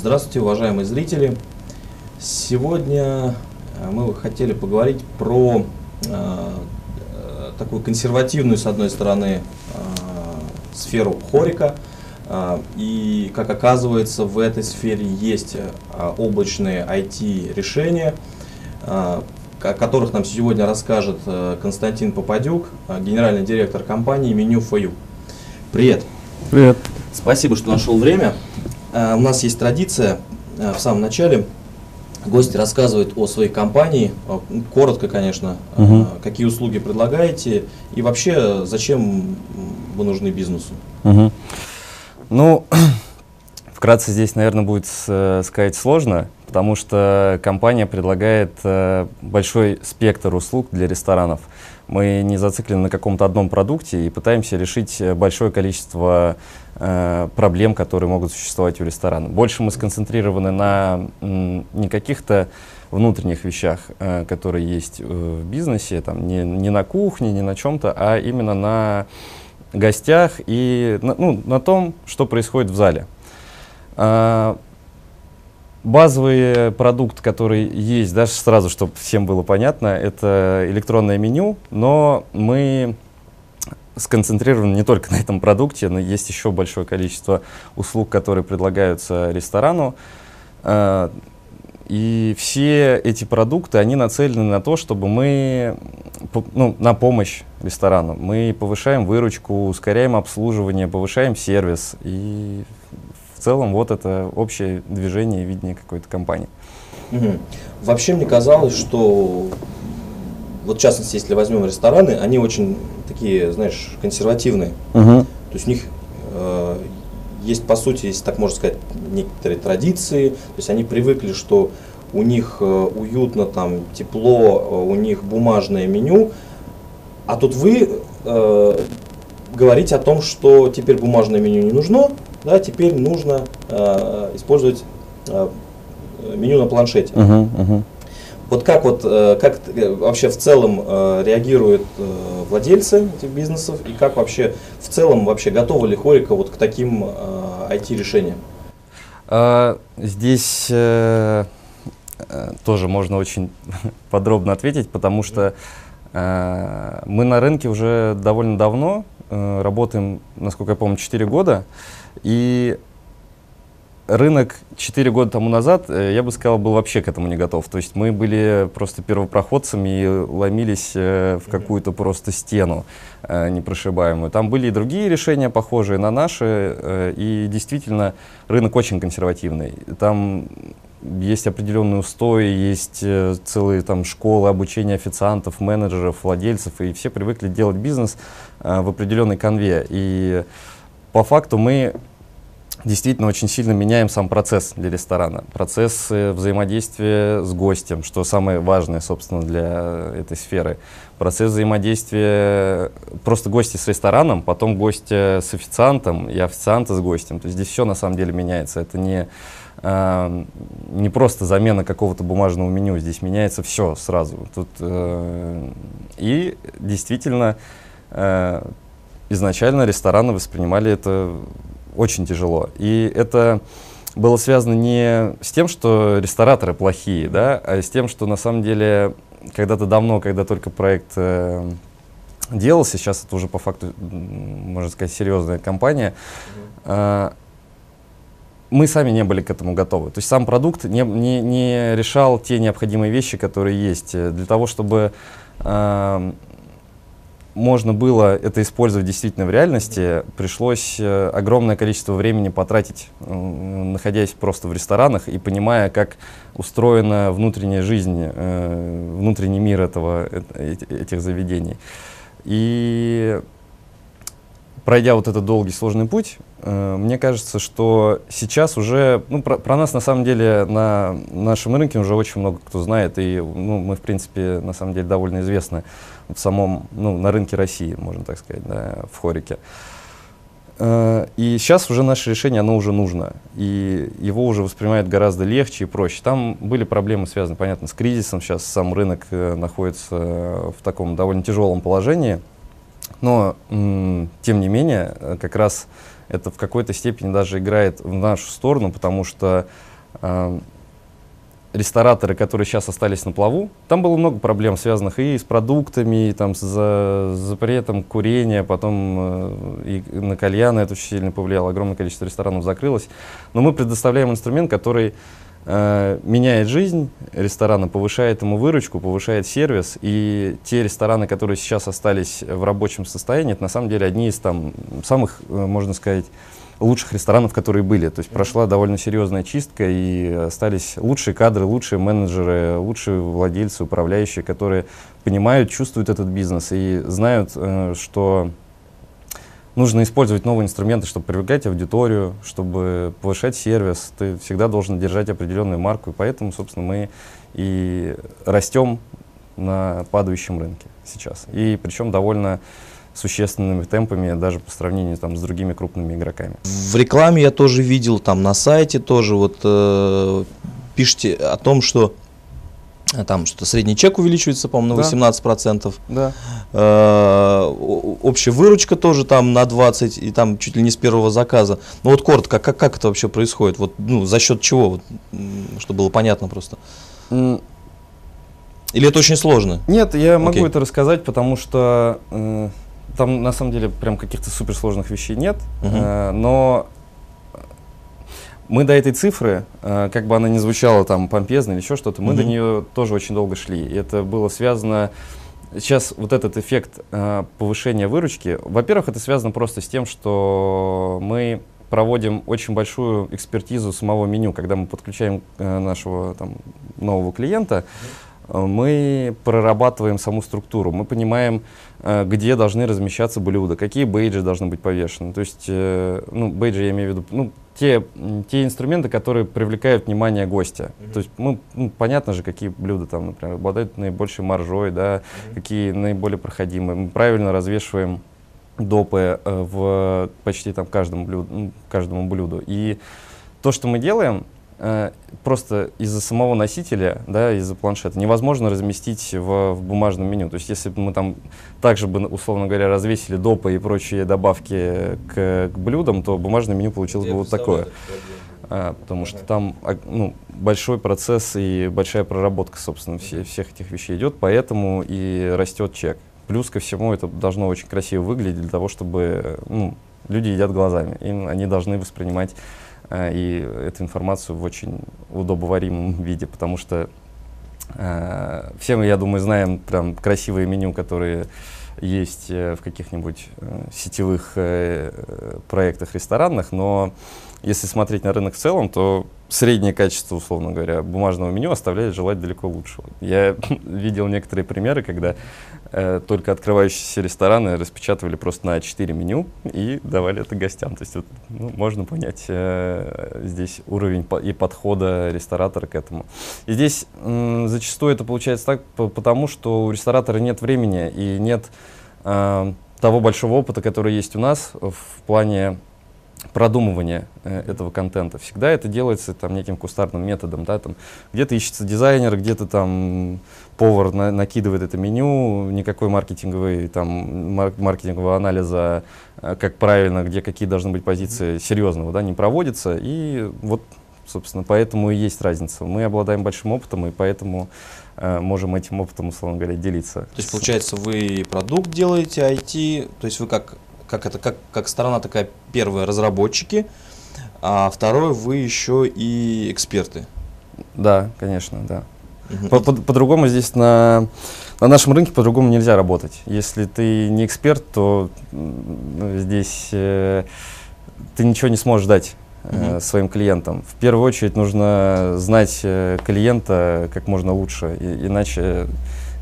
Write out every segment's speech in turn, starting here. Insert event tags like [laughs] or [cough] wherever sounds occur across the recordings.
Здравствуйте, уважаемые зрители! Сегодня э, мы хотели поговорить про э, такую консервативную, с одной стороны, э, сферу хорика. Э, и, как оказывается, в этой сфере есть э, облачные IT-решения, э, о которых нам сегодня расскажет э, Константин Попадюк, э, генеральный директор компании Меню for Привет! Привет! Спасибо, что нашел время. Э, у нас есть традиция э, в самом начале. Гости рассказывают о своей компании, э, коротко, конечно, Мгм. какие услуги предлагаете и вообще зачем вы нужны бизнесу. Мгм. Ну, [clears throat] вкратце здесь, наверное, будет сказать сложно, потому что компания предлагает большой спектр услуг для ресторанов. Мы не зациклены на каком-то одном продукте и пытаемся решить э, большое количество э, проблем, которые могут существовать у ресторана. Больше мы сконцентрированы на м, не каких-то внутренних вещах, э, которые есть э, в бизнесе, там, не, не на кухне, не на чем-то, а именно на гостях и на, ну, на том, что происходит в зале. Базовый продукт, который есть, даже сразу, чтобы всем было понятно, это электронное меню, но мы сконцентрированы не только [laughs] на этом продукте, но есть еще большое количество услуг, которые предлагаются ресторану. А, И все эти продукты, они нацелены на то, чтобы мы, ну, на помощь ресторану. Мы повышаем выручку, ускоряем обслуживание, повышаем сервис. И в целом вот это общее движение и видение какой-то компании. Мгм. Вообще мне казалось, что вот в частности, если возьмем рестораны, они очень такие, знаешь, консервативные. То есть у них э, есть, по сути, если так можно сказать, некоторые традиции. То есть они привыкли, что у них э, уютно, там, тепло, э, у них бумажное меню. А тут вы э, говорите о том, что теперь бумажное меню не нужно, да, теперь нужно э, использовать э, меню на планшете. Мгм, мгм. Вот как вот э, как э, вообще в целом э, реагируют владельцы этих бизнесов и как вообще в целом вообще готова ли Хорика вот к таким IT решениям? А, Здесь тоже можно очень [laughs] подробно ответить, потому что мы на рынке уже довольно давно, работаем, насколько я помню, 4 года, и рынок 4 года тому назад, э, я бы сказал, был вообще к этому не готов. То есть мы были просто первопроходцами и ломились э, в какую-то просто стену э, непрошибаемую. Там были и другие решения, похожие на наши, и действительно рынок очень консервативный. Там есть определенные устои, есть целые там школы обучения официантов, менеджеров, владельцев, и все привыкли делать бизнес в определенной конве. И по факту мы действительно очень сильно меняем сам процесс для ресторана. Процесс взаимодействия с гостем, что самое важное, собственно, для этой сферы. Процесс взаимодействия просто гости с рестораном, потом гостя с официантом и официанта с гостем. То есть здесь все на самом деле меняется. Это не, э, не просто замена какого-то бумажного меню, здесь меняется все сразу. Тут, э, и действительно э, изначально рестораны воспринимали это очень тяжело. И это было связано не с тем, что рестораторы плохие, да, а с тем, что на самом деле когда-то давно, когда только проект э, делался, сейчас это уже по факту, можно сказать, серьезная компания, э, мы сами не были к этому готовы. То есть сам продукт не, не, не решал те необходимые вещи, которые есть. Э, Для того, чтобы э, можно было это использовать действительно в реальности, пришлось э, огромное количество времени потратить, находясь просто в ресторанах и понимая, как устроена внутренняя жизнь, э, внутренний мир этого, э- эти- этих заведений. И пройдя вот этот долгий сложный путь, мне кажется, что сейчас уже, ну, про, про нас на самом деле на нашем рынке уже очень много кто знает, и ну, мы, в принципе, на самом деле довольно известны в самом, ну, на рынке России, можно так сказать, да, в Хорике. Э, И сейчас уже наше решение, оно уже нужно. И его уже воспринимают гораздо легче и проще. Там были проблемы, связанные, понятно, с кризисом. Сейчас сам рынок э, находится в таком довольно тяжелом положении. Но, тем не менее, э, как раз это в какой-то степени даже играет в нашу сторону, потому что э, рестораторы, которые сейчас остались на плаву, там было много проблем, связанных и с продуктами, и там, с за, запретом курения, потом э, и на кальяны это очень сильно повлияло, огромное количество ресторанов закрылось. Но мы предоставляем инструмент, который меняет жизнь ресторана, повышает ему выручку, повышает сервис, и те рестораны, которые сейчас остались в рабочем состоянии, это на самом деле одни из там самых, э, можно сказать, лучших ресторанов, которые были. То есть прошла довольно серьезная чистка, и остались лучшие кадры, лучшие менеджеры, лучшие владельцы, управляющие, которые понимают, чувствуют этот бизнес и знают, э, что нужно использовать новые инструменты, чтобы привлекать аудиторию, чтобы повышать сервис. Ты всегда должен держать определенную марку, и поэтому, собственно, мы и растем на падающем рынке сейчас. И причем довольно существенными темпами, даже по сравнению там, с другими крупными игроками. В рекламе я тоже видел, там на сайте тоже вот э, пишите о том, что там что средний чек увеличивается, по-моему, на да. 18%. Да. Э, общая выручка тоже там на 20%, и там чуть ли не с первого заказа. Ну вот коротко, как, как это вообще происходит? Вот, ну, за счет чего? Вот, чтобы было понятно просто. Или это очень сложно? Нет, я могу okay. это рассказать, потому что э, там на самом деле прям каких-то суперсложных вещей нет, угу. э, но мы до этой цифры, э, как бы она ни звучала там помпезно или еще что-то, мы угу. до нее тоже очень долго шли. И это было связано Сейчас вот этот эффект э, повышения выручки, во-первых, это связано просто с тем, что мы проводим очень большую экспертизу самого меню, когда мы подключаем э, нашего там, нового клиента. Мы прорабатываем саму структуру, мы понимаем, где должны размещаться блюда, какие бейджи должны быть повешены. То есть, ну, бейджи я имею в виду, ну, те, те инструменты, которые привлекают внимание гостя. Mm-hmm. То есть, мы, ну, понятно же, какие блюда там, например, обладают наибольшей маржой, да, mm-hmm. какие наиболее проходимые. Мы правильно развешиваем допы э, в почти там каждому блюду, каждому блюду. И то, что мы делаем, просто из-за самого носителя, да, из-за планшета, невозможно разместить в, в бумажном меню. То есть если бы мы там также бы, условно говоря, развесили допы и прочие добавки к, к блюдам, то бумажное меню получилось Я бы вот такое. А, потому что там а, ну, большой процесс и большая проработка, собственно, все, всех этих вещей идет, поэтому и растет чек. Плюс ко всему это должно очень красиво выглядеть для того, чтобы ну, люди едят глазами. Им они должны воспринимать Э, и эту информацию в очень удобоваримом [laughs] виде, потому что э, все мы, я думаю, знаем прям красивые меню, которые есть э, в каких-нибудь сетевых проектах ресторанных, но если смотреть на рынок в целом, то среднее качество, условно говоря, бумажного меню оставляет желать далеко лучшего. Я [laughs] видел некоторые примеры, когда э, только открывающиеся рестораны распечатывали просто на А4 меню и давали это гостям. То есть вот, ну, можно понять э, здесь уровень по и подхода ресторатора к этому. И здесь э, зачастую это получается так, потому что у ресторатора нет времени и нет э, того большого опыта, который есть у нас в плане продумывания э, этого контента. Всегда это делается там неким кустарным методом, да, там где-то ищется дизайнер, где-то там повар на, накидывает это меню, никакой маркетинговый там мар маркетингового анализа, э, как правильно, где какие должны быть позиции серьезного, да, не проводится, и вот, собственно, поэтому и есть разница. Мы обладаем большим опытом, и поэтому э, можем этим опытом, условно говоря, делиться. То есть, получается, вы продукт делаете, IT, то есть вы как как это, как, как сторона такая первая разработчики, а второе вы еще и эксперты. Да, конечно, да. По-другому по, по здесь на, на нашем рынке по-другому нельзя работать. Если ты не эксперт, то ну, здесь э, ты ничего не сможешь дать э, угу. своим клиентам. В первую очередь нужно знать э, клиента как можно лучше, и, иначе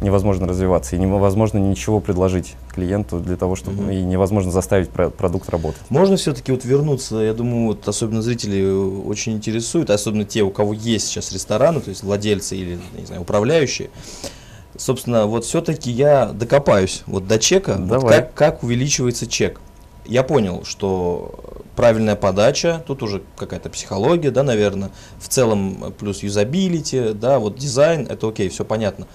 невозможно развиваться, и невозможно ничего предложить клиенту для того, чтобы угу. и невозможно заставить про продукт работать. Можно все-таки вот вернуться, я думаю, вот особенно зрители очень интересуют, особенно те, у кого есть сейчас рестораны, то есть владельцы или, не знаю, управляющие. Собственно, вот все-таки я докопаюсь вот до чека, Давай. вот как, как увеличивается чек. Я понял, что правильная подача, тут уже какая-то психология, да, наверное, в целом плюс юзабилити, да, вот дизайн, это окей, все понятно.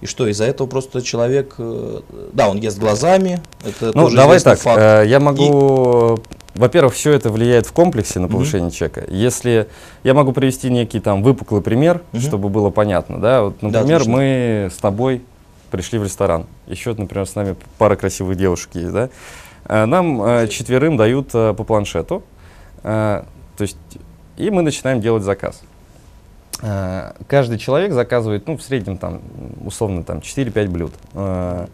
И что, из-за этого просто человек, э, да, он ест глазами, это ну, тоже давай так, факт. Э, я могу, И... во-первых, все это влияет в комплексе на повышение mm-hmm. чека. Если, я могу привести некий там выпуклый пример, mm-hmm. чтобы было понятно, да, вот, например, да, мы с тобой пришли в ресторан, еще, например, с нами пара красивых девушек есть, да, э, нам четверым дают по планшету, то есть, и мы начинаем делать заказ. Э, каждый человек заказывает, ну, в среднем там, условно, там 4-5 блюд. Э,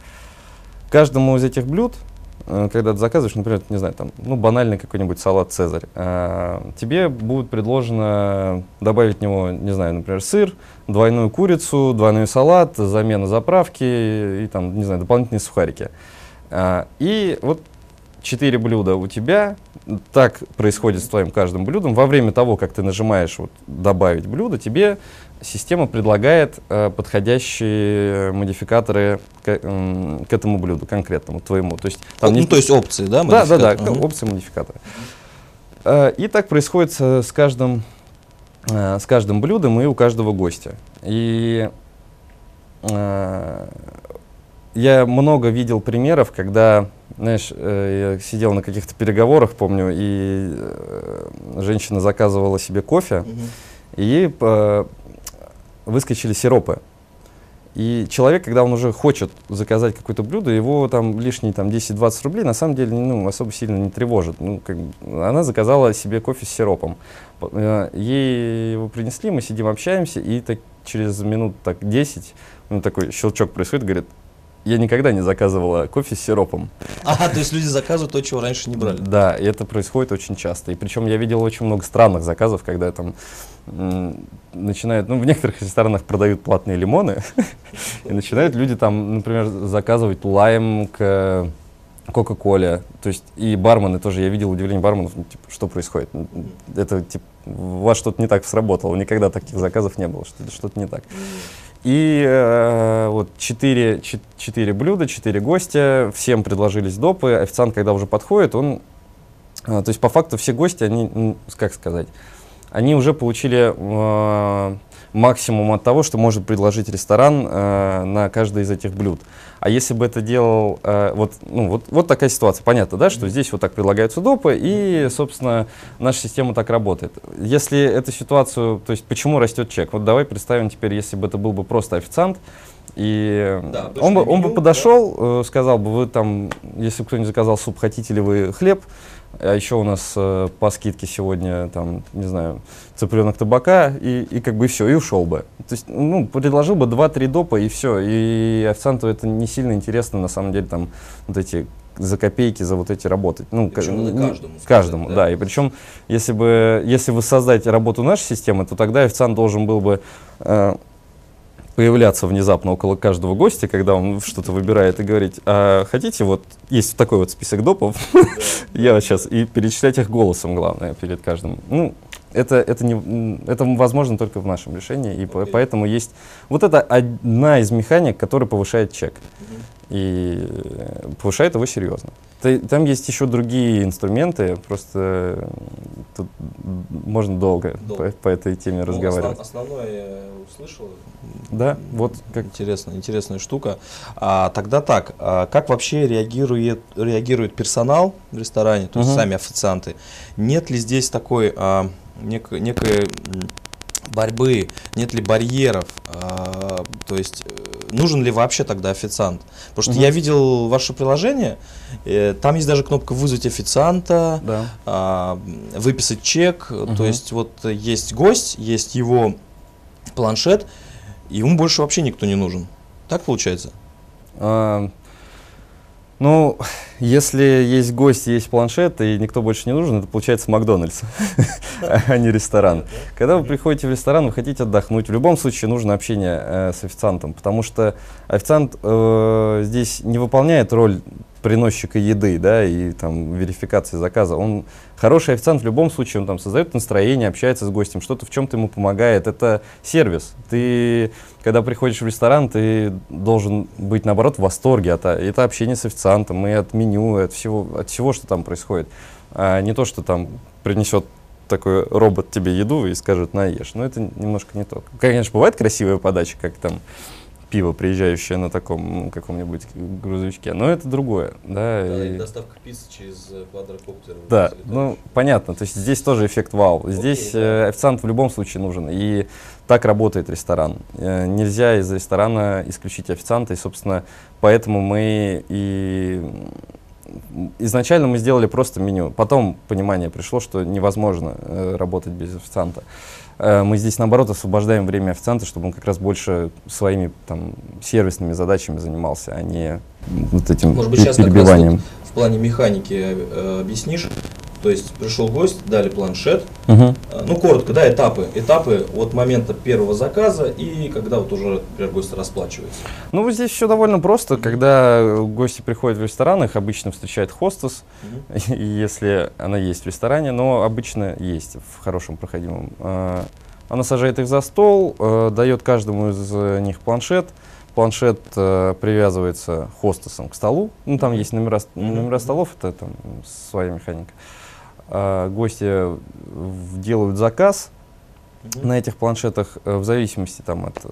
каждому из этих блюд, э, когда ты заказываешь, например, не знаю, там, ну, банальный какой-нибудь салат «Цезарь», тебе будет предложено добавить в него, не знаю, например, сыр, двойную курицу, двойной салат, замена заправки и, там, не знаю, дополнительные сухарики. И вот четыре блюда у тебя, так происходит с твоим каждым блюдом. Во время того, как ты нажимаешь вот, «добавить блюдо», тебе система предлагает э, подходящие модификаторы к, э, к этому блюду конкретному, твоему. То есть, там ну, не... то есть опции, да? Да, да, да, угу. опции модификатора. Э, и так происходит с, с, каждым, э, с каждым блюдом и у каждого гостя. И э, я много видел примеров, когда знаешь, э, я сидел на каких-то переговорах, помню, и э, женщина заказывала себе кофе, угу. и ей э, выскочили сиропы. И человек, когда он уже хочет заказать какое-то блюдо, его там лишние там, 10-20 рублей на самом деле ну, особо сильно не тревожит. Ну, как, она заказала себе кофе с сиропом. Ей его принесли, мы сидим, общаемся, и так, через минут так 10 ну, такой щелчок происходит, говорит, я никогда не заказывала кофе с сиропом. Ага, то есть люди заказывают то, чего раньше не брали. Да, и это происходит очень часто. И причем я видел очень много странных заказов, когда там начинают, ну, в некоторых ресторанах продают платные лимоны, [laughs] и начинают люди там, например, заказывать лайм к Кока-Коле. То есть и бармены тоже, я видел удивление барменов, ну, типа, что происходит. Это, типа, у вас что-то не так сработало, никогда таких заказов не было, что-то не так. И э, вот четыре, четыре блюда, четыре гостя, всем предложились допы. Официант, когда уже подходит, он... Э, то есть по факту все гости, они, как сказать, они уже получили э, максимум от того, что может предложить ресторан э, на каждое из этих блюд. А если бы это делал, э, вот, ну, вот, вот такая ситуация, понятно, да, что здесь вот так предлагаются допы, и, собственно, наша система так работает. Если эту ситуацию, то есть почему растет чек? Вот давай представим теперь, если бы это был бы просто официант, и да, он, бы, он бы подошел, да. э, сказал бы, вы там, если кто-нибудь заказал суп, хотите ли вы хлеб, а еще у нас э, по скидке сегодня, там, не знаю, цыпленок табака, и, и как бы все, и ушел бы. То есть, ну, предложил бы 2-3 допа, и все. И официанту это не сильно интересно, на самом деле, там, вот эти за копейки, за вот эти работать. Ну, причем к, каждому. Каждому, да. да. И причем, если бы, если вы создаете работу нашей системы, то тогда официант должен был бы э, появляться внезапно около каждого гостя, когда он что-то выбирает, и говорить, а хотите, вот есть такой вот список допов, [laughs] я сейчас, и перечислять их голосом, главное, перед каждым. Ну, это, это, не, это возможно только в нашем решении, и okay. поэтому есть... Вот это одна из механик, которая повышает чек. Mm-hmm. И повышает его серьезно. Там есть еще другие инструменты, просто тут можно долго, долго. По, по этой теме ну, разговаривать. Основ, основное я услышал. Да, вот как интересная, интересная штука. А, тогда так, а как вообще реагирует, реагирует персонал в ресторане, то есть угу. сами официанты? Нет ли здесь такой а, нек, некой борьбы, нет ли барьеров, а, то есть э, нужен ли вообще тогда официант? Потому что угу. я видел ваше приложение, э, там есть даже кнопка вызвать официанта, да. а, выписать чек, угу. то есть вот есть гость, есть его планшет, и ему больше вообще никто не нужен. Так получается? А, ну, если есть гость, есть планшет, и никто больше не нужен, это получается Макдональдс, [laughs] а не ресторан. Когда вы приходите в ресторан, вы хотите отдохнуть, в любом случае нужно общение э, с официантом, потому что официант э, здесь не выполняет роль приносчика еды, да, и там верификации заказа. Он хороший официант в любом случае, он там создает настроение, общается с гостем, что-то в чем-то ему помогает. Это сервис. Ты, когда приходишь в ресторан, ты должен быть, наоборот, в восторге от это общение с официантом, и от меню, и от всего, от всего, что там происходит. А не то, что там принесет такой робот тебе еду и скажет, на ешь. Но это немножко не то. Конечно, бывает красивая подача, как там пиво, приезжающее на таком каком-нибудь грузовичке. Но это другое. Да, да и... доставка пиццы через э, квадрокоптер. Да, ну понятно. То есть здесь тоже эффект вау. Здесь Окей, да. официант в любом случае нужен. И так работает ресторан. Нельзя из ресторана исключить официанта. И, собственно, поэтому мы и изначально мы сделали просто меню. Потом понимание пришло, что невозможно э, работать без официанта. Э, мы здесь, наоборот, освобождаем время официанта, чтобы он как раз больше своими там, сервисными задачами занимался, а не вот этим Может быть, сейчас перебиванием. Как раз вот в плане механики э, объяснишь, то есть пришел гость, дали планшет. Угу. Ну, коротко, да, этапы. Этапы от момента первого заказа и когда вот уже, например, гость расплачивается. Ну, здесь все довольно просто. Когда гости приходят в ресторан, их обычно встречает хостес, угу. если она есть в ресторане, но обычно есть в хорошем проходимом. А, она сажает их за стол, э, дает каждому из них планшет. Планшет э, привязывается хостесом к столу. Ну, там есть номера, номера столов, это там своя механика. А, гости делают заказ, Угу. На этих планшетах, э, в зависимости там, от э,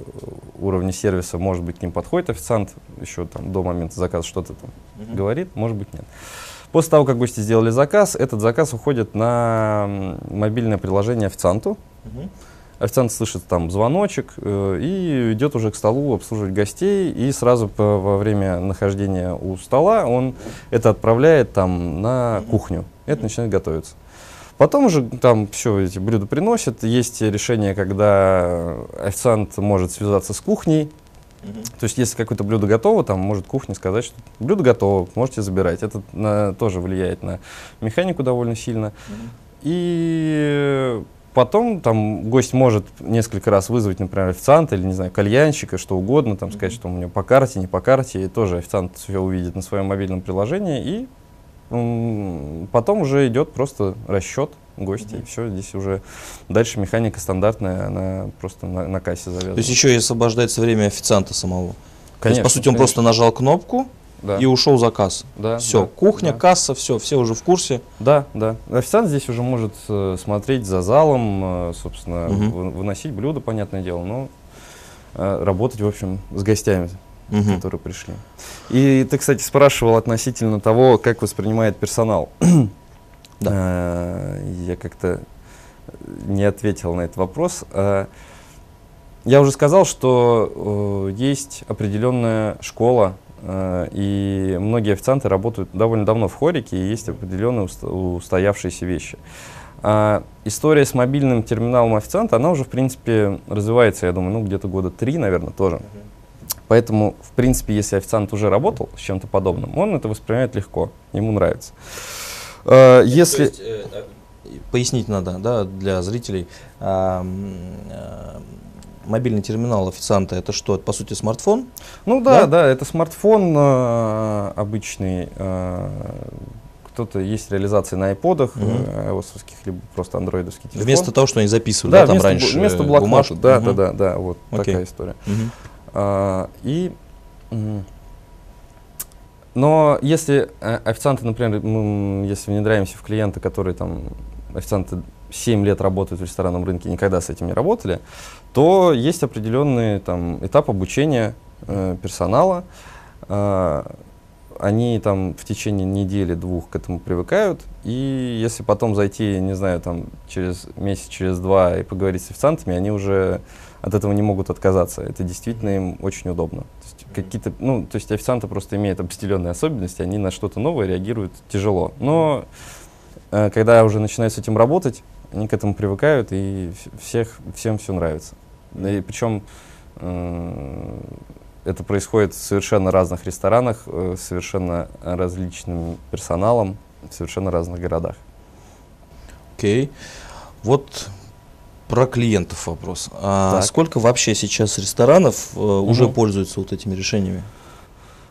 уровня сервиса, может быть, к ним подходит официант, еще там, до момента заказа что-то там угу. говорит, может быть, нет. После того, как гости сделали заказ, этот заказ уходит на мобильное приложение официанту. Угу. Официант слышит там звоночек э, и идет уже к столу обслуживать гостей. И сразу по, во время нахождения у стола он это отправляет там на кухню. Это начинает готовиться. Потом уже там все эти блюда приносят. Есть решение, когда официант может связаться с кухней. Uh-huh. То есть, если какое-то блюдо готово, там может кухня сказать, что блюдо готово, можете забирать. Это на, тоже влияет на механику довольно сильно. Uh-huh. И потом там гость может несколько раз вызвать, например, официанта или, не знаю, кальянщика, что угодно, там сказать, что у него по карте, не по карте, и тоже официант все увидит на своем мобильном приложении, и Потом уже идет просто расчет гостей, mm-hmm. все, здесь уже дальше механика стандартная, она просто на, на кассе завязана. То есть еще и освобождается время официанта самого? Конечно. То есть, по сути, он конечно. просто нажал кнопку, да. и ушел заказ. Да, все, да, кухня, да. касса, все, все уже в курсе. Да, да. Официант здесь уже может э, смотреть за залом, э, собственно, угу. выносить блюда, понятное дело, но э, работать, в общем, с гостями угу. которые пришли. И ты, кстати, спрашивал относительно того, как воспринимает персонал. Да. [clears throat] Я как-то не ответил на этот вопрос. Я уже сказал, что есть определенная школа, и многие официанты работают довольно давно в хорике, и есть определенные устоявшиеся вещи. А история с мобильным терминалом официанта, она уже, в принципе, развивается, я думаю, ну, где-то года три, наверное, тоже. Поэтому, в принципе, если официант уже работал с чем-то подобным, он это воспринимает легко, ему нравится. Э, если... Есть, э, э, пояснить надо да, для зрителей. Э, э, мобильный терминал официанта это что? Это по сути смартфон? Ну да, да, да это смартфон э, обычный. Э, кто-то есть реализации на айподах, mm-hmm. ios либо просто андроидовский телефон. Вместо того, что они записывали, да, да там вместо, раньше вместо блокнота, бумажку. да, mm-hmm. да, да, да, вот okay. такая история. Mm-hmm. А, и но если э, официанты, например, мы, если внедряемся в клиента, которые там, официанты 7 лет работают в ресторанном рынке, никогда с этим не работали, то есть определенный там, этап обучения э, персонала. Э, они там в течение недели-двух к этому привыкают, и если потом зайти, не знаю, там через месяц, через два и поговорить с официантами, они уже от этого не могут отказаться. Это действительно им очень удобно. То есть, какие-то, ну, то есть официанты просто имеют определенные особенности, они на что-то новое реагируют тяжело. Но э, когда уже начинают с этим работать, они к этому привыкают, и всех, всем все нравится. И причем э, это происходит в совершенно разных ресторанах, э, совершенно различным персоналом, в совершенно разных городах. Окей. Okay. Вот про клиентов вопрос. А сколько вообще сейчас ресторанов э, угу. уже пользуются вот этими решениями?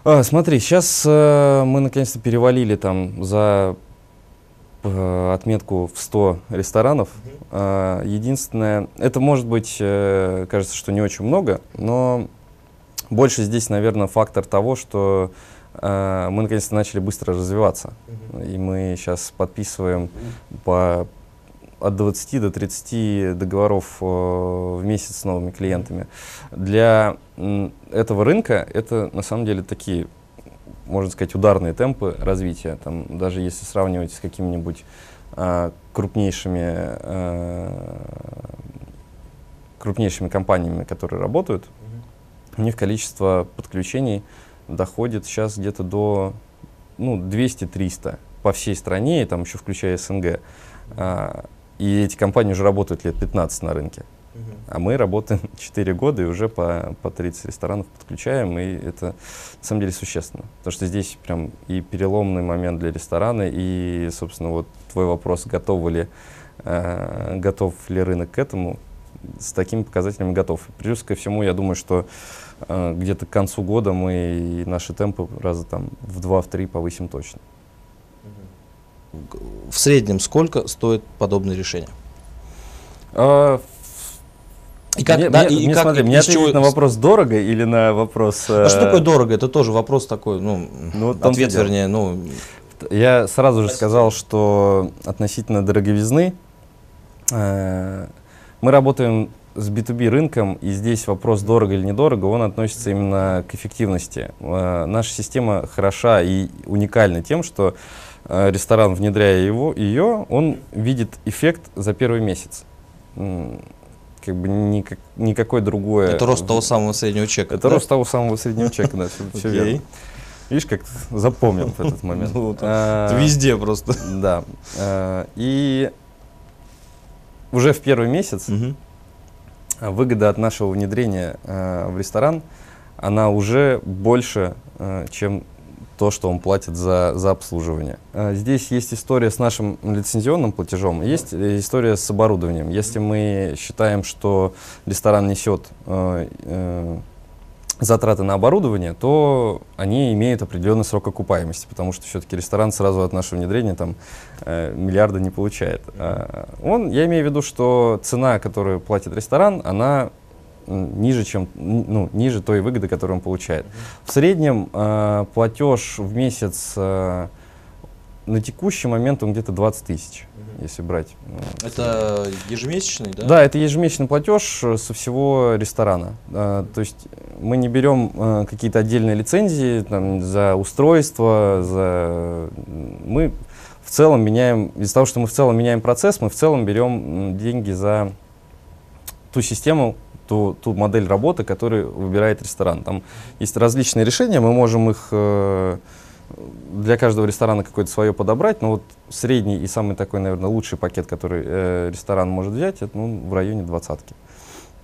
А, смотри, сейчас э, мы наконец-то перевалили там за э, отметку в 100 ресторанов. А, единственное, это может быть, э, кажется, что не очень много, но больше здесь, наверное, фактор того, что э, мы наконец-то начали быстро развиваться. И мы сейчас подписываем по от 20 до 30 договоров э, в месяц с новыми клиентами. Для этого рынка это на самом деле такие, можно сказать, ударные темпы развития. Там, даже если сравнивать с какими-нибудь э, крупнейшими, э, крупнейшими компаниями, которые работают, у них количество подключений доходит сейчас где-то до ну, 200-300 по всей стране, и там еще включая СНГ. А, и эти компании уже работают лет 15 на рынке. А мы работаем [laughs] 4 года и уже по, по 30 ресторанов подключаем, и это на самом деле существенно. Потому что здесь прям и переломный момент для ресторана, и, собственно, вот твой вопрос, готовы ли, э, готов ли рынок к этому, с такими показателями готов. Плюс ко всему, я думаю, что э, где-то к концу года мы наши темпы раза там в 2-3 повысим точно. В среднем сколько стоит подобное решение? А, и как, мне, да, мне, и мне, как, смотри, мне ответить чего... на вопрос дорого или на вопрос... А э... что такое дорого? Это тоже вопрос такой, ну, ну ответ, вернее, ну... Я сразу же сказал, что относительно дороговизны э, мы работаем с B2B рынком, и здесь вопрос дорого или недорого, он относится именно к эффективности. Э, наша система хороша и уникальна тем, что Э, ресторан, внедряя его, ее, он видит эффект за первый месяц. Как бы никак, никакой другое. Это рост того самого среднего чека. Это да? рост того самого среднего чека, да, все, все верно. Видишь, как запомнил этот момент. [laughs] Ну, а, везде просто. [laughs] Да. А, и уже в первый месяц выгода от нашего внедрения а, в ресторан, она уже больше, чем то, что он платит за, за обслуживание. А, здесь есть история с нашим лицензионным платежом, есть история с оборудованием. Если мы считаем, что ресторан несет э, э, затраты на оборудование, то они имеют определенный срок окупаемости, потому что все-таки ресторан сразу от нашего внедрения там э, миллиарда не получает. А он, я имею в виду, что цена, которую платит ресторан, она ниже, чем, ну, ниже той выгоды, которую он получает. В среднем э, платеж в месяц э, на текущий момент он где-то 20 тысяч, если брать. Э, это ежемесячный, да? Да, это ежемесячный платеж э, со всего ресторана. Э, то есть мы не берем э, какие-то отдельные лицензии там, за устройство, за... мы в целом меняем, из-за того, что мы в целом меняем процесс, мы в целом берем деньги за ту систему, ту, ту модель работы, которую выбирает ресторан. Там есть различные решения, мы можем их э, для каждого ресторана какое-то свое подобрать, но вот средний и самый такой, наверное, лучший пакет, который э, ресторан может взять, это ну, в районе двадцатки.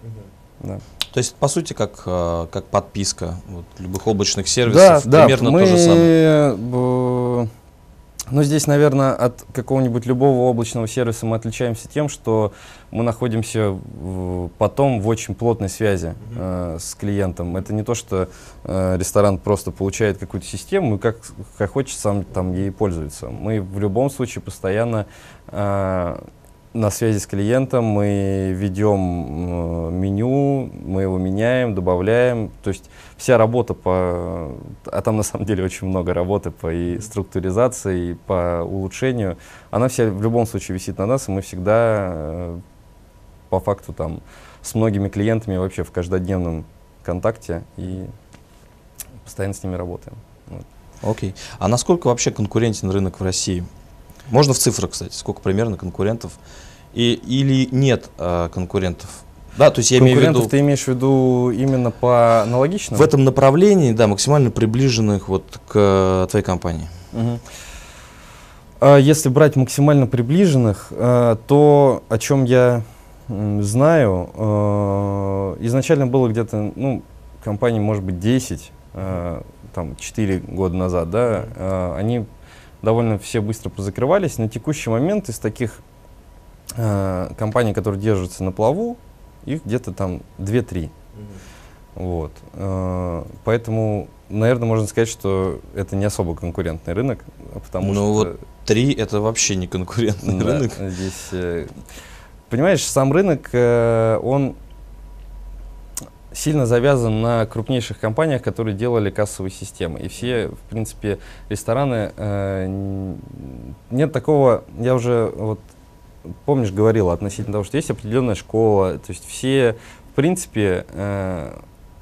Угу. Да. То есть, по сути, как, э, как подписка вот, любых облачных сервисов, да, примерно да, то же самое. Ну, здесь, наверное, от какого-нибудь любого облачного сервиса мы отличаемся тем, что мы находимся в, потом в очень плотной связи э, с клиентом. Это не то, что э, ресторан просто получает какую-то систему и как, как хочет сам там ей пользуется. Мы в любом случае постоянно э, на связи с клиентом, мы ведем э, меню, мы его меняем, добавляем. То есть вся работа по... А там на самом деле очень много работы по и структуризации, и по улучшению. Она вся в любом случае висит на нас, и мы всегда э, по факту там с многими клиентами вообще в каждодневном контакте и постоянно с ними работаем. Окей. Okay. А насколько вообще конкурентен рынок в России? Можно в цифрах, кстати, сколько примерно конкурентов и, или нет э, конкурентов? Да, то есть я имею в виду... ты имеешь в виду именно по аналогичным? В этом направлении, да, максимально приближенных вот к твоей компании. Угу. Если брать максимально приближенных, э, то о чем я знаю, э, изначально было где-то, ну, компании, может быть, 10, э, там, 4 года назад, да, они довольно все быстро позакрывались. На текущий момент из таких э, компаний, которые держатся на плаву, их где-то там 2-3. Mm-hmm. Вот. Э, поэтому, наверное, можно сказать, что это не особо конкурентный рынок, потому ну, что... вот три это вообще не конкурентный да, рынок. Здесь, э, понимаешь, сам рынок, э, он сильно завязан на крупнейших компаниях, которые делали кассовые системы. И все, в принципе, рестораны, э, нет такого, я уже вот помнишь, говорил относительно того, что есть определенная школа, то есть все, в принципе, э,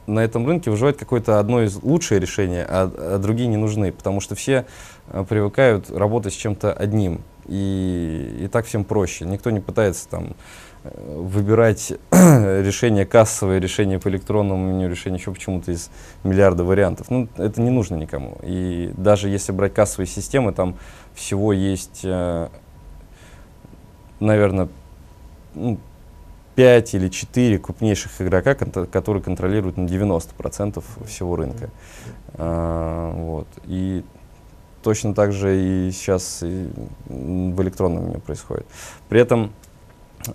на этом рынке выживает какое-то одно из лучших решений, а, а другие не нужны, потому что все э, привыкают работать с чем-то одним, и, и так всем проще. Никто не пытается там выбирать [clears throat] решение кассовое, решение по электронному меню, решение еще почему-то из миллиарда вариантов. Ну, это не нужно никому. И даже если брать кассовые системы, там всего есть, э, наверное, ну, 5 или 4 крупнейших игрока, которые контролируют на 90% всего рынка. А, вот. И точно так же и сейчас и в электронном меню происходит. При этом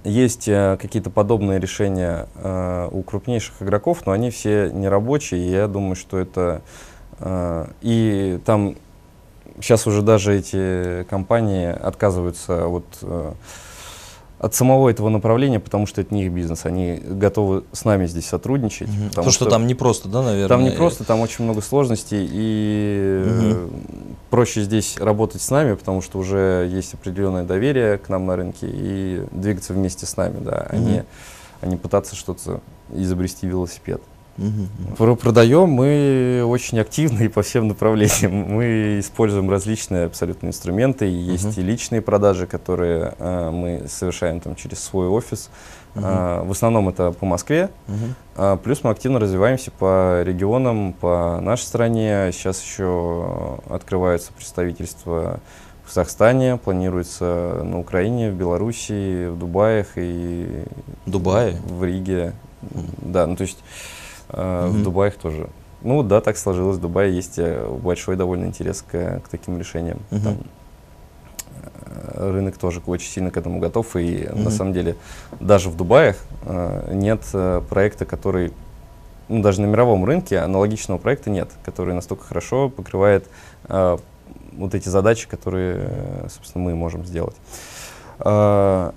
есть э, какие-то подобные решения э, у крупнейших игроков, но они все не рабочие, и я думаю, что это... Э, и там сейчас уже даже эти компании отказываются от... От самого этого направления, потому что это не их бизнес. Они готовы с нами здесь сотрудничать. Угу. Потому, потому что, что там не просто, да, наверное? Там не просто, там очень много сложностей, и угу. Проще здесь работать с нами, потому что уже есть определенное доверие к нам на рынке и двигаться вместе с нами, да, а, не, а не пытаться что-то изобрести велосипед. Угу. Продаем мы очень активно и по всем направлениям. Мы используем различные абсолютно инструменты. Есть угу. и личные продажи, которые э, мы совершаем там, через свой офис. Угу. Э, в основном это по Москве. Угу. А, плюс мы активно развиваемся по регионам, по нашей стране. Сейчас еще открываются представительства в Казахстане, планируется на Украине, в Белоруссии, в Дубае и Дубае? в Риге. Да, ну то есть Uh, mm-hmm. В Дубае тоже. Ну да, так сложилось. В Дубае есть э, большой довольно интерес к, к таким решениям. Mm-hmm. Там, рынок тоже очень сильно к этому готов. И mm-hmm. на самом деле даже в Дубае э, нет э, проекта, который, ну даже на мировом рынке аналогичного проекта нет, который настолько хорошо покрывает э, вот эти задачи, которые, собственно, мы можем сделать. Э,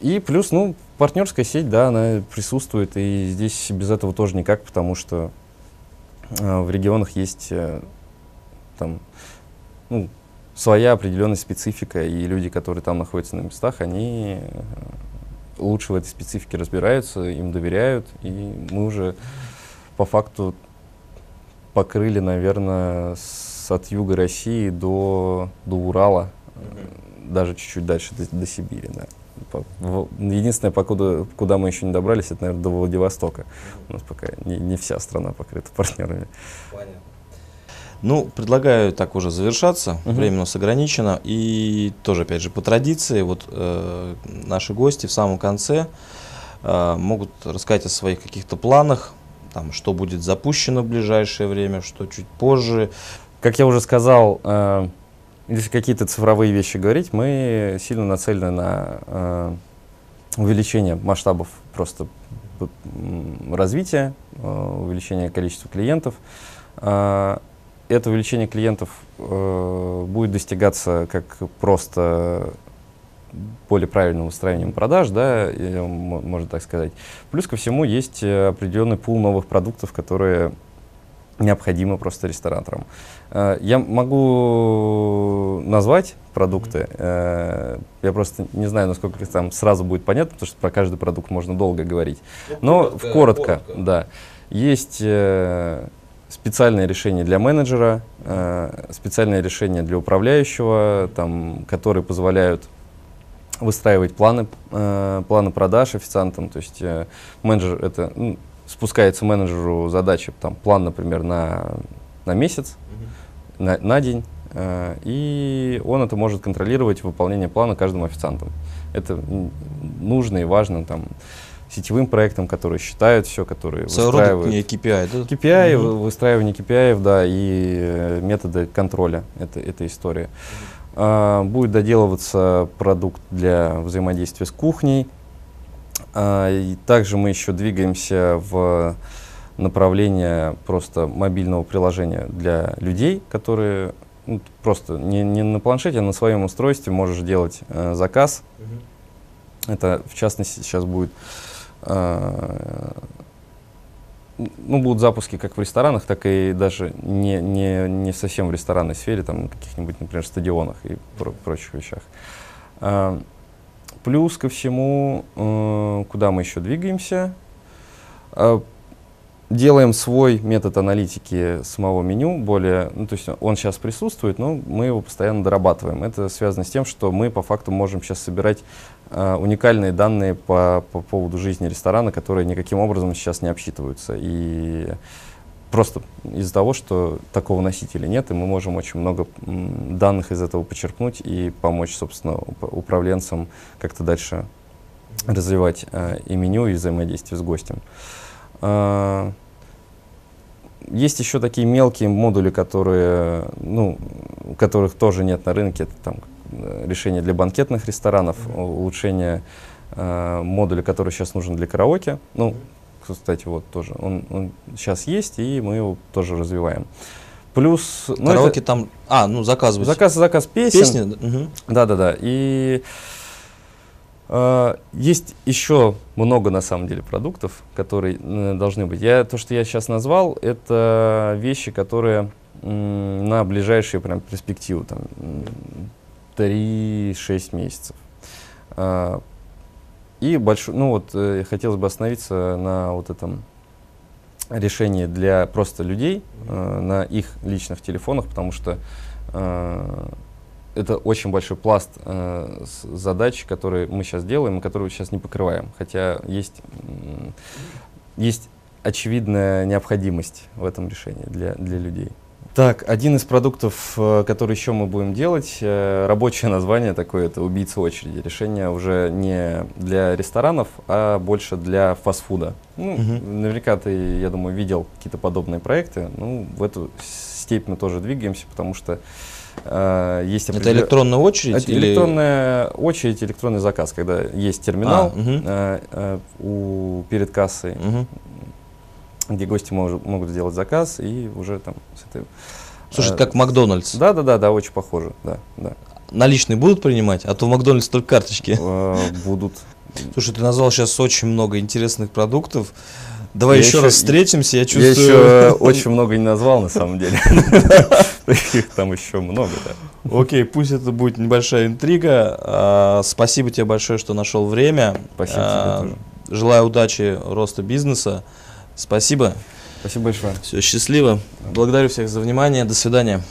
и плюс, ну, партнерская сеть, да, она присутствует, и здесь без этого тоже никак, потому что э, в регионах есть э, там, ну, своя определенная специфика, и люди, которые там находятся на местах, они э, лучше в этой специфике разбираются, им доверяют, и мы уже по факту покрыли, наверное, с, от юга России до, до Урала, mm-hmm. даже чуть-чуть дальше, до, до Сибири, да. Единственное, покуда, куда мы еще не добрались, это, наверное, до Владивостока. У нас пока не, не вся страна покрыта партнерами. Понятно. Ну, предлагаю так уже завершаться. Угу. Время у нас ограничено. И тоже, опять же, по традиции, вот э, наши гости в самом конце э, могут рассказать о своих каких-то планах, там, что будет запущено в ближайшее время, что чуть позже. Как я уже сказал, э, если какие-то цифровые вещи говорить, мы сильно нацелены на э, увеличение масштабов просто развития, э, увеличение количества клиентов. Э, это увеличение клиентов э, будет достигаться как просто более правильным выстраиванием продаж, да, можно так сказать. Плюс ко всему есть определенный пул новых продуктов, которые необходимо просто рестораторам. Э, я могу назвать продукты, э, я просто не знаю, насколько там сразу будет понятно, потому что про каждый продукт можно долго говорить. Ну, Но коротко, коротко, коротко. да. Есть э, специальное решение для менеджера, специальное решение для управляющего, там, которые позволяют выстраивать планы, планы продаж официантам. То есть менеджер это ну, спускается менеджеру задача, там, план, например, на, на месяц, mm-hmm. на, на день, э, и он это может контролировать, выполнение плана каждым официантом. Это нужно и важно там, сетевым проектам, которые считают все, которые Своего выстраивают... KPI, да? KPI, mm-hmm. выстраивание KPI, да, и э, методы контроля, это, эта история. Mm-hmm. будет доделываться продукт для взаимодействия с кухней, а, и также мы еще двигаемся в направление просто мобильного приложения для людей, которые ну, просто не, не на планшете, а на своем устройстве можешь делать э, заказ. Mm-hmm. Это, в частности, сейчас будет э, ну, будут запуски как в ресторанах, так и даже не, не, не совсем в ресторанной сфере, там, каких-нибудь, например, стадионах и про- прочих вещах. А, плюс ко всему, э, куда мы еще двигаемся? А, делаем свой метод аналитики самого меню, более, ну, то есть он сейчас присутствует, но мы его постоянно дорабатываем. Это связано с тем, что мы по факту можем сейчас собирать э, уникальные данные по, по поводу жизни ресторана, которые никаким образом сейчас не обсчитываются. И просто из-за того, что такого носителя нет, и мы можем очень много данных из этого почерпнуть и помочь, собственно, управленцам как-то дальше развивать э, и меню, и взаимодействие с гостем. А, есть еще такие мелкие модули, которые, ну, которых тоже нет на рынке. Это там э, решение для банкетных ресторанов, улучшение э, модуля, который сейчас нужен для караоке. Ну, кстати, вот тоже. Он, он сейчас есть, и мы его тоже развиваем. Плюс... Ну, караоке это, там... А, ну, заказывать. Заказ, заказ песен. Песни? Да-да-да. И... Uh, есть еще много, на самом деле, продуктов, которые uh, должны быть. Я, то, что я сейчас назвал, это вещи, которые на ближайшие прям перспективу, там, 3-6 месяцев. И большой, ну вот, э, хотелось бы остановиться на вот этом решении для просто людей, на их личных телефонах, потому что это очень большой пласт э, задач, которые мы сейчас делаем и которые сейчас не покрываем. Хотя есть, есть очевидная необходимость в этом решении для, для людей. Так, один из продуктов, э, который еще мы будем делать, э, рабочее название такое, это «Убийца очереди». Решение уже не для ресторанов, а больше для фастфуда. Ну, угу. Наверняка ты, я думаю, видел какие-то подобные проекты. Ну, в эту степь мы тоже двигаемся, потому что Uh, есть определен... Это электронная очередь? Это или... электронная очередь, электронный заказ, когда есть терминал а, угу. uh, uh, у, перед кассой, угу. Где гости мож, могут сделать заказ и уже там с этой... Слушай, как Макдональдс. Да, да, да, да, очень похоже, да, да. Наличные будут принимать? А то в Макдональдс только карточки. Будут. Слушай, ты назвал сейчас очень много интересных продуктов. Давай я еще, еще раз встретимся, я чувствую... Я еще [laughs] очень много не назвал, на самом деле. [laughs] [laughs] Их там еще много, да. Окей, пусть это будет небольшая интрига. А, спасибо тебе большое, что нашел время. Спасибо тебе а, тоже. Желаю удачи, роста бизнеса. Спасибо. Спасибо большое. Все, счастливо. Благодарю всех за внимание. До свидания.